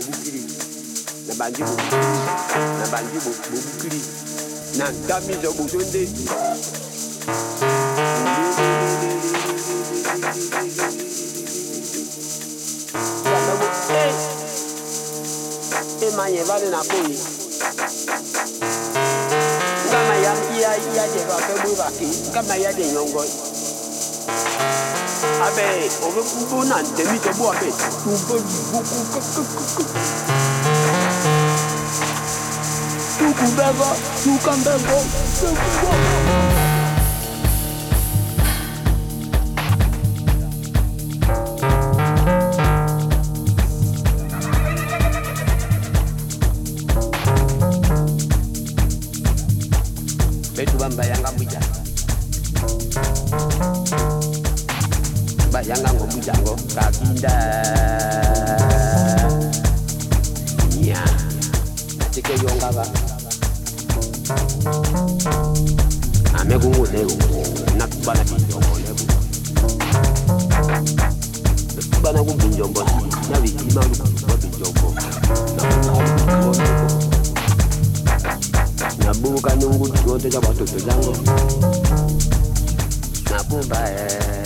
bukiri na banji bo bukiri na banji bo bo bukiri na na ya ya ya de ba pe bu ba ki kama ya de nyongo abe o be na de to bu abe bambayanga mbuja bayanga ngo mbujango kakinda nya natike yongaba amekunguneku ah, nakubana binjombo neku nakubana kumbinjombo nabikima lukuba binjombo nabuka nungu chote cha watoto zangu. Nakumba eh,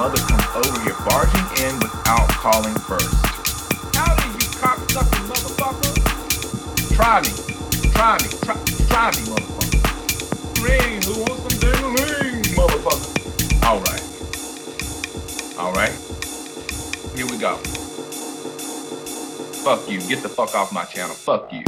mother comes over here barging in without calling first. Howdy, you cocksucking motherfucker. Try me. Try me. Try, try me, motherfucker. Ring, who wants some ding-a-ling, motherfucker? All right. All right. Here we go. Fuck you. Get the fuck off my channel. Fuck you.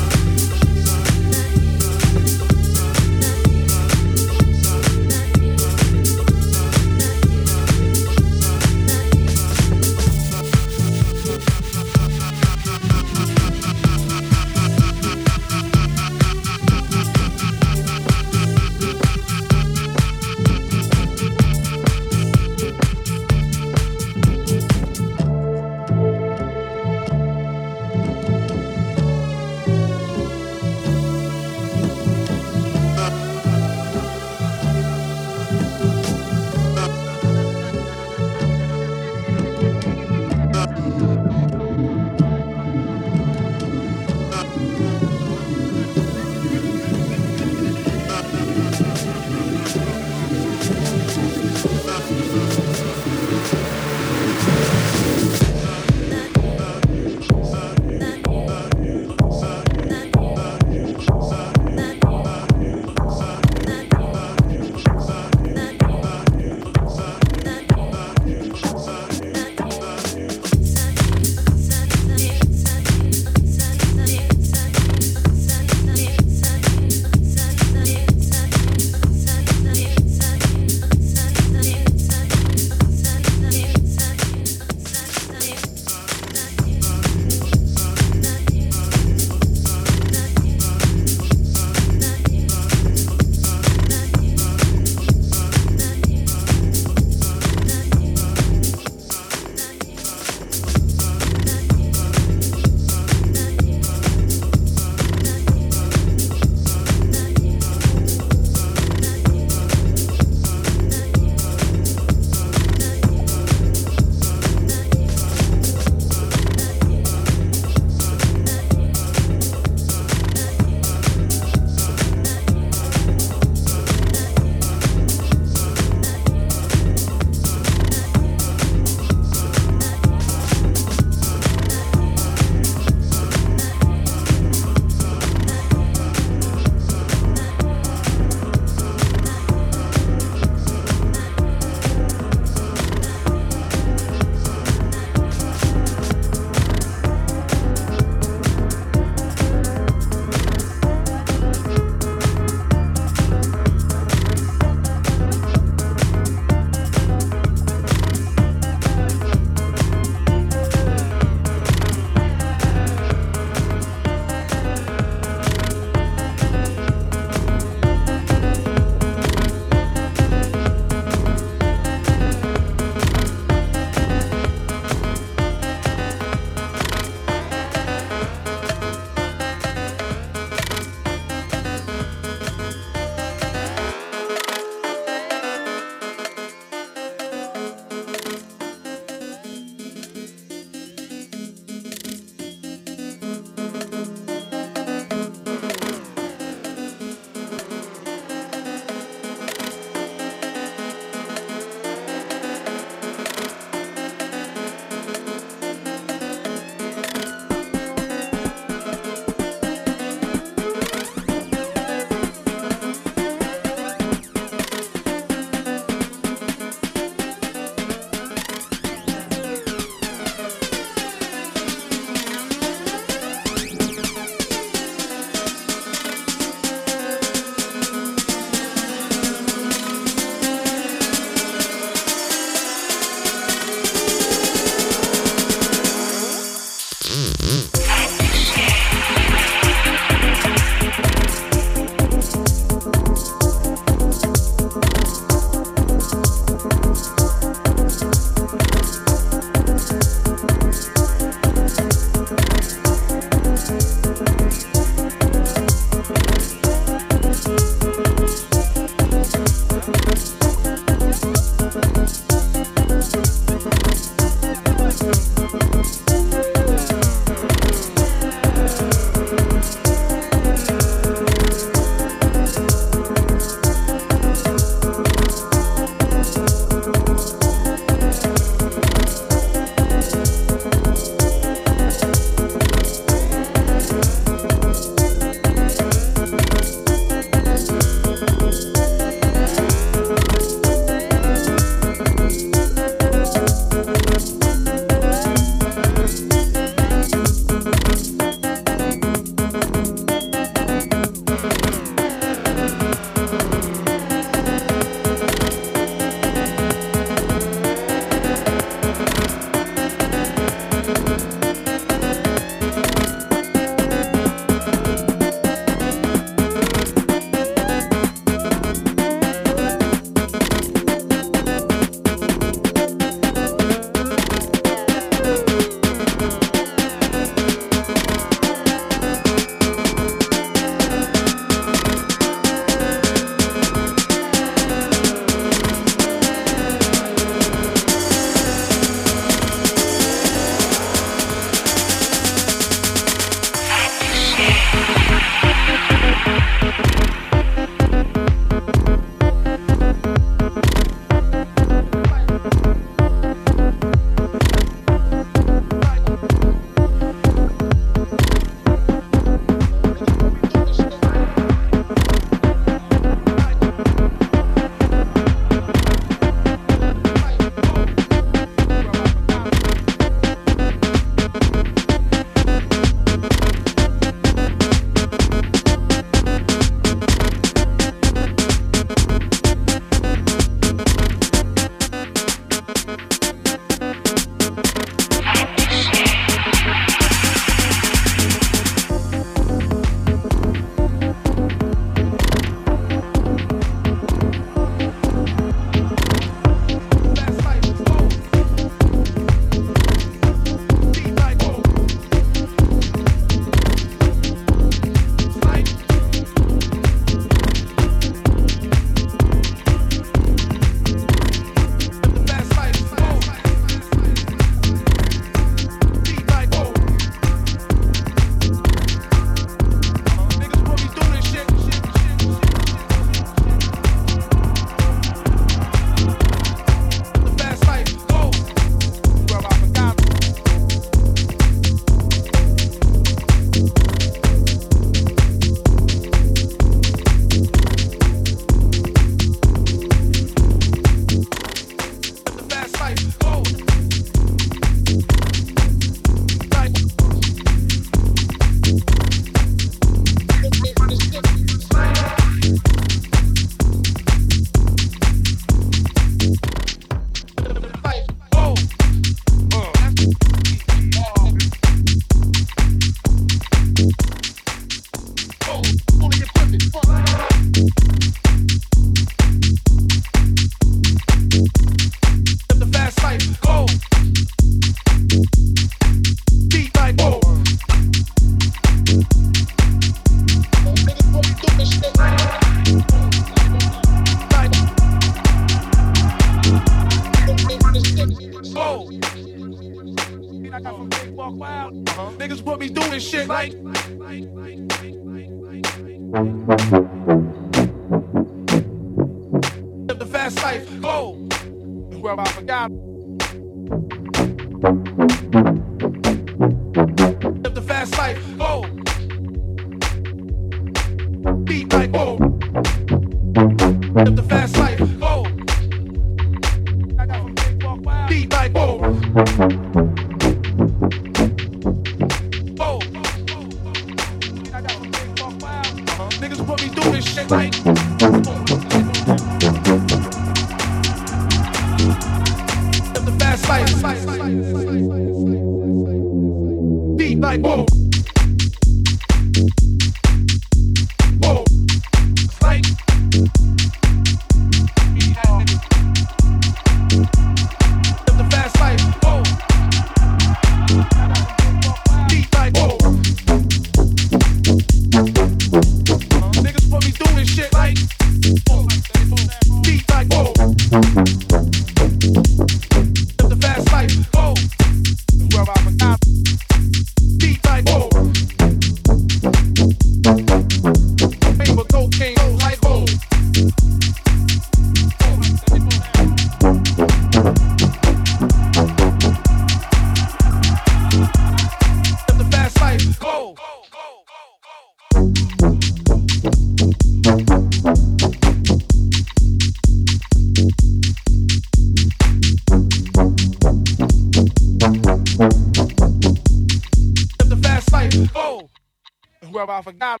Forgot.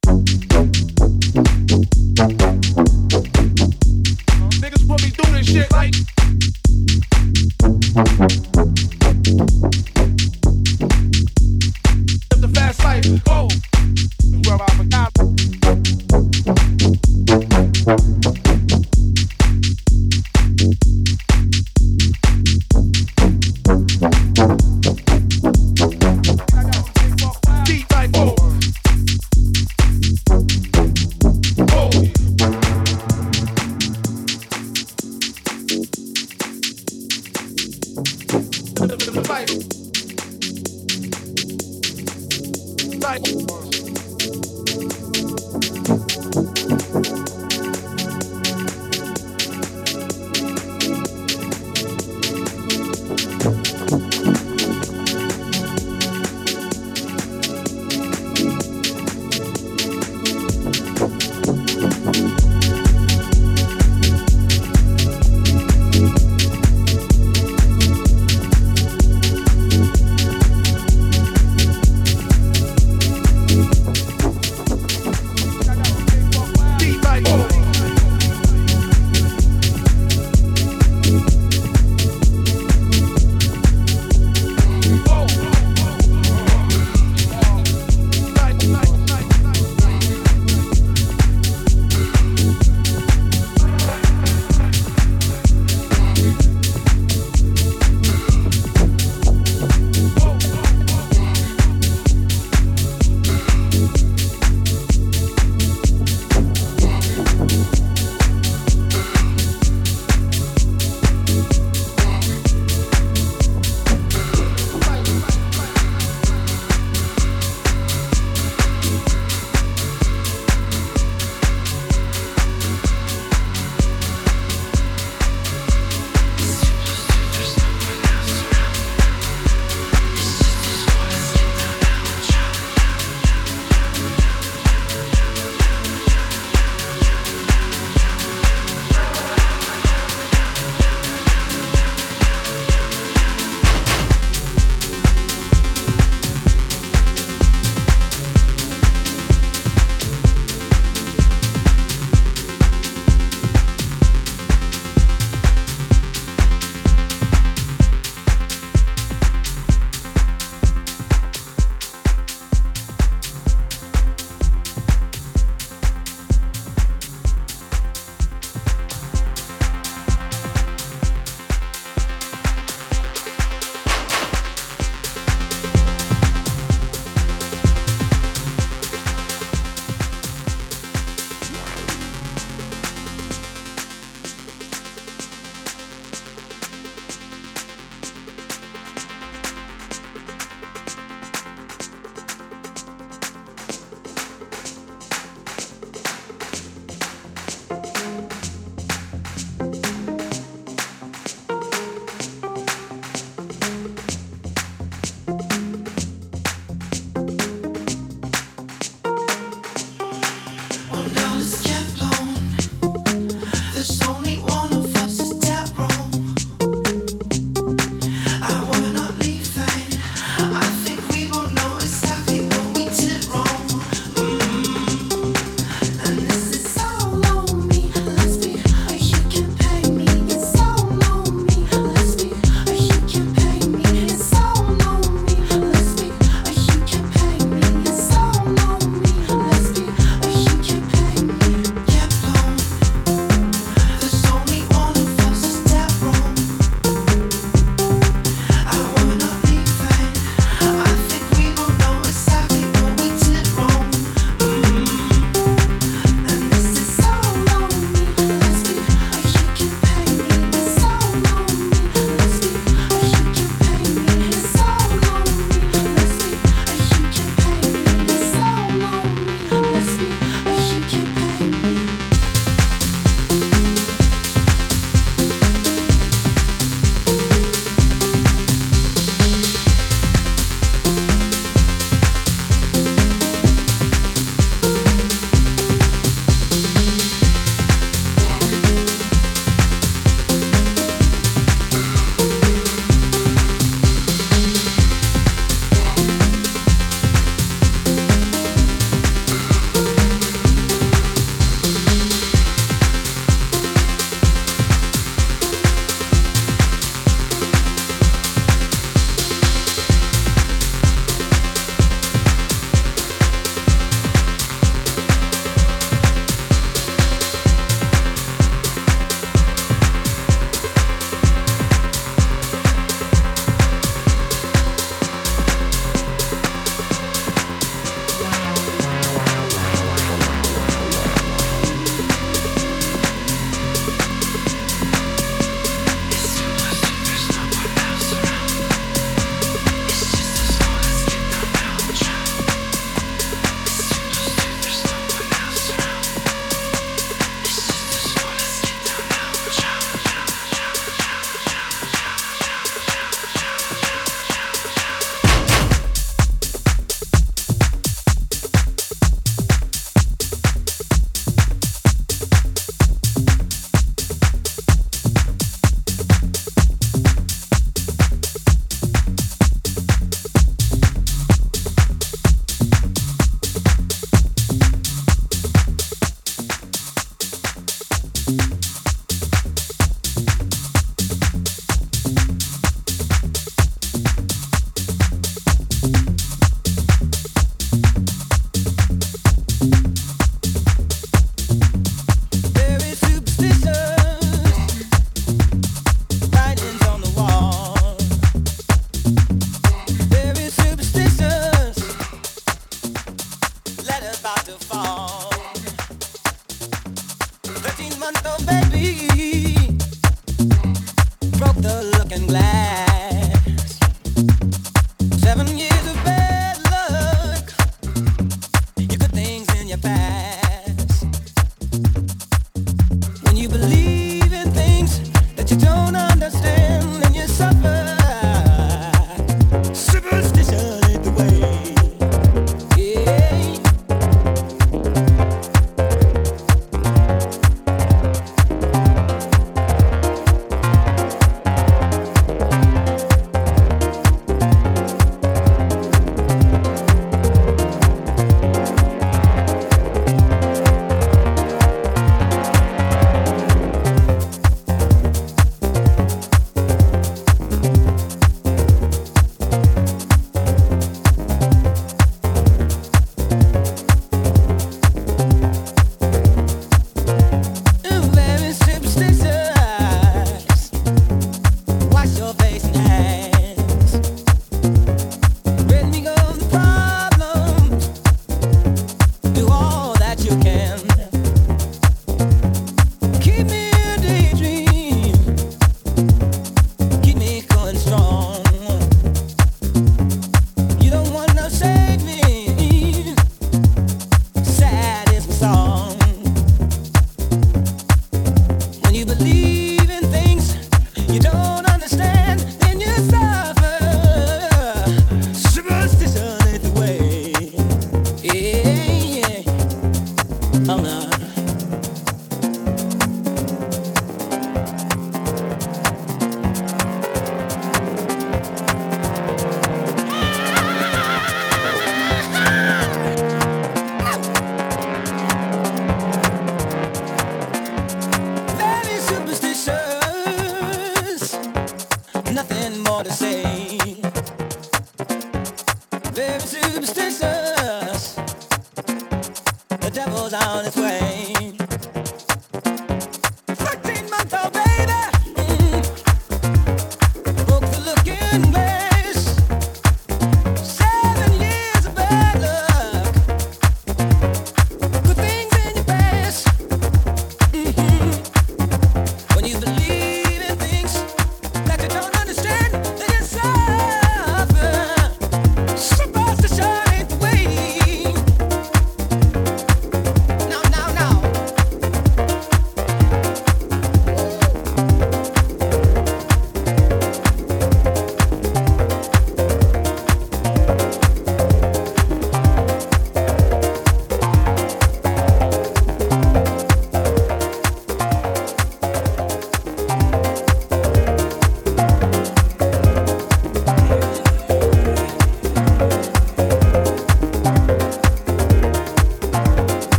Niggas put me through this shit like.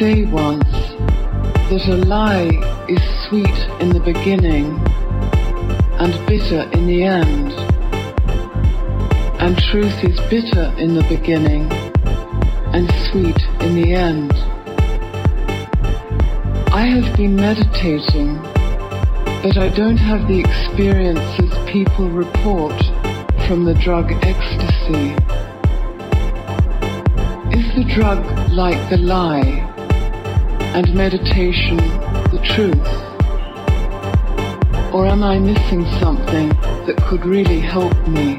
Say once that a lie is sweet in the beginning and bitter in the end, and truth is bitter in the beginning and sweet in the end. I have been meditating but I don't have the experiences people report from the drug ecstasy. Is the drug like the lie and meditation the truth? Or am I missing something that could really help me?